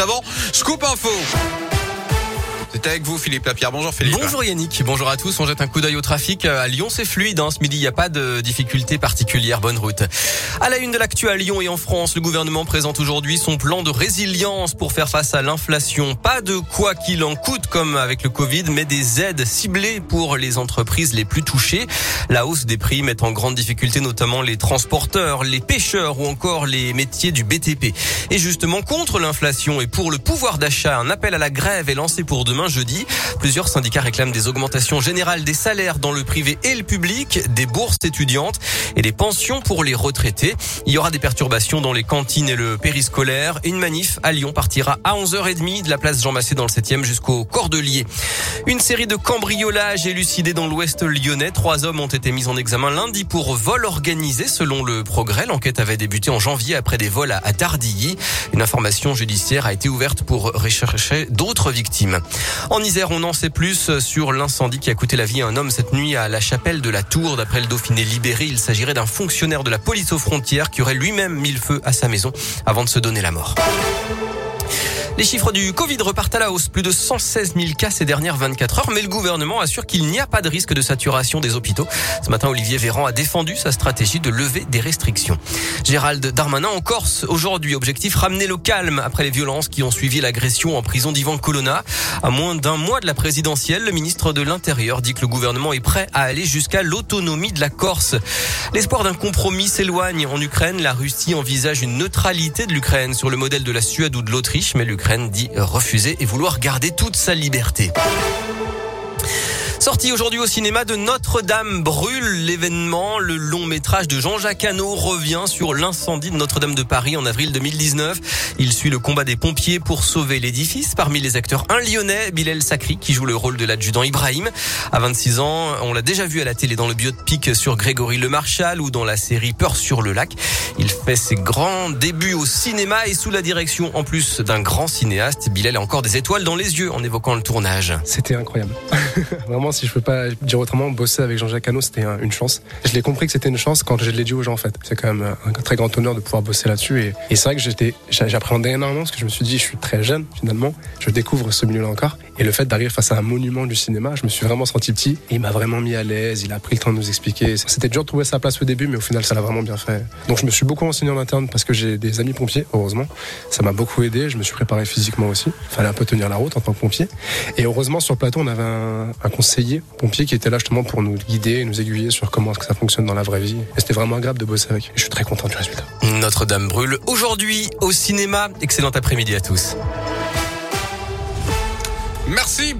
juste avant, Scoop Info. Avec vous, Philippe Lapierre. Bonjour Philippe. Bonjour Yannick. Bonjour à tous. On jette un coup d'œil au trafic. À Lyon, c'est fluide. Hein. Ce midi, il n'y a pas de difficultés particulières. Bonne route. À la une de l'actu à Lyon et en France, le gouvernement présente aujourd'hui son plan de résilience pour faire face à l'inflation. Pas de quoi qu'il en coûte comme avec le Covid, mais des aides ciblées pour les entreprises les plus touchées. La hausse des prix met en grande difficulté notamment les transporteurs, les pêcheurs ou encore les métiers du BTP. Et justement, contre l'inflation et pour le pouvoir d'achat, un appel à la grève est lancé pour demain jeudi. Plusieurs syndicats réclament des augmentations générales des salaires dans le privé et le public, des bourses étudiantes et des pensions pour les retraités. Il y aura des perturbations dans les cantines et le périscolaire. Une manif à Lyon partira à 11h30 de la place Jean Massé dans le 7e jusqu'au Cordelier. Une série de cambriolages élucidés dans l'ouest lyonnais. Trois hommes ont été mis en examen lundi pour vol organisé selon le progrès. L'enquête avait débuté en janvier après des vols à Tardilly. Une information judiciaire a été ouverte pour rechercher d'autres victimes. En Isère, on en sait plus sur l'incendie qui a coûté la vie à un homme cette nuit à la chapelle de la Tour. D'après le Dauphiné libéré, il s'agirait d'un fonctionnaire de la police aux frontières qui aurait lui-même mis le feu à sa maison avant de se donner la mort. Les chiffres du Covid repartent à la hausse. Plus de 116 000 cas ces dernières 24 heures. Mais le gouvernement assure qu'il n'y a pas de risque de saturation des hôpitaux. Ce matin, Olivier Véran a défendu sa stratégie de lever des restrictions. Gérald Darmanin en Corse. Aujourd'hui, objectif ramener le calme après les violences qui ont suivi l'agression en prison d'Ivan Colonna. À moins d'un mois de la présidentielle, le ministre de l'Intérieur dit que le gouvernement est prêt à aller jusqu'à l'autonomie de la Corse. L'espoir d'un compromis s'éloigne en Ukraine. La Russie envisage une neutralité de l'Ukraine sur le modèle de la Suède ou de l'Autriche, mais l'Ukraine dit refuser et vouloir garder toute sa liberté. Sorti aujourd'hui au cinéma de Notre-Dame brûle l'événement. Le long métrage de Jean-Jacques Hano revient sur l'incendie de Notre-Dame de Paris en avril 2019. Il suit le combat des pompiers pour sauver l'édifice. Parmi les acteurs, un lyonnais, Bilal Sakri, qui joue le rôle de l'adjudant Ibrahim. À 26 ans, on l'a déjà vu à la télé dans le biopic sur Grégory Le Marchal ou dans la série Peur sur le lac. Il fait ses grands débuts au cinéma et sous la direction en plus d'un grand cinéaste. Bilal a encore des étoiles dans les yeux en évoquant le tournage. C'était incroyable. Vraiment si je peux pas dire autrement, bosser avec Jean-Jacques Hano, c'était une chance. Je l'ai compris que c'était une chance quand je l'ai dit aux gens, en fait. C'est quand même un très grand honneur de pouvoir bosser là-dessus. Et, c'est vrai que j'étais, j'appréhendais énormément parce que je me suis dit, je suis très jeune, finalement. Je découvre ce milieu-là encore. Et le fait d'arriver face à un monument du cinéma, je me suis vraiment senti petit. Et il m'a vraiment mis à l'aise. Il a pris le temps de nous expliquer. C'était dur de trouver sa place au début, mais au final, ça l'a vraiment bien fait. Donc, je me suis beaucoup renseigné en interne parce que j'ai des amis pompiers, heureusement. Ça m'a beaucoup aidé. Je me suis préparé physiquement aussi. Fallait un peu tenir la route en tant que pompier. Et heureusement, sur le plateau, on avait un, un pompier qui était là justement pour nous guider, nous aiguiller sur comment que ça fonctionne dans la vraie vie. Et c'était vraiment agréable de bosser avec. Et je suis très content du résultat. Notre-Dame brûle aujourd'hui au cinéma. Excellent après-midi à tous. Merci.